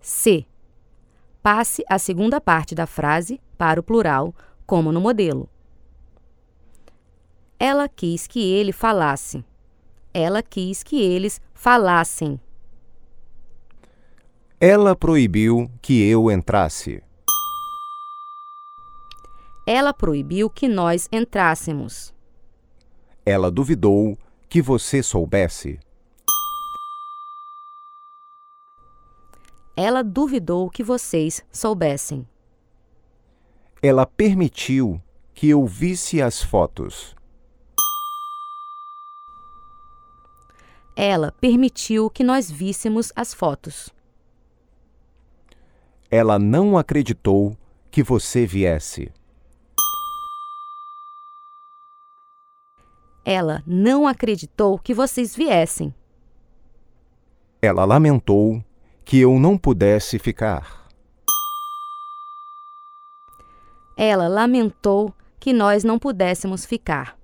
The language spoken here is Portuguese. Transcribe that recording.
C. Passe a segunda parte da frase para o plural, como no modelo. Ela quis que ele falasse. Ela quis que eles falassem. Ela proibiu que eu entrasse. Ela proibiu que nós entrássemos. Ela duvidou que você soubesse. Ela duvidou que vocês soubessem. Ela permitiu que eu visse as fotos. Ela permitiu que nós víssemos as fotos. Ela não acreditou que você viesse. Ela não acreditou que vocês viessem. Ela lamentou que eu não pudesse ficar. Ela lamentou que nós não pudéssemos ficar.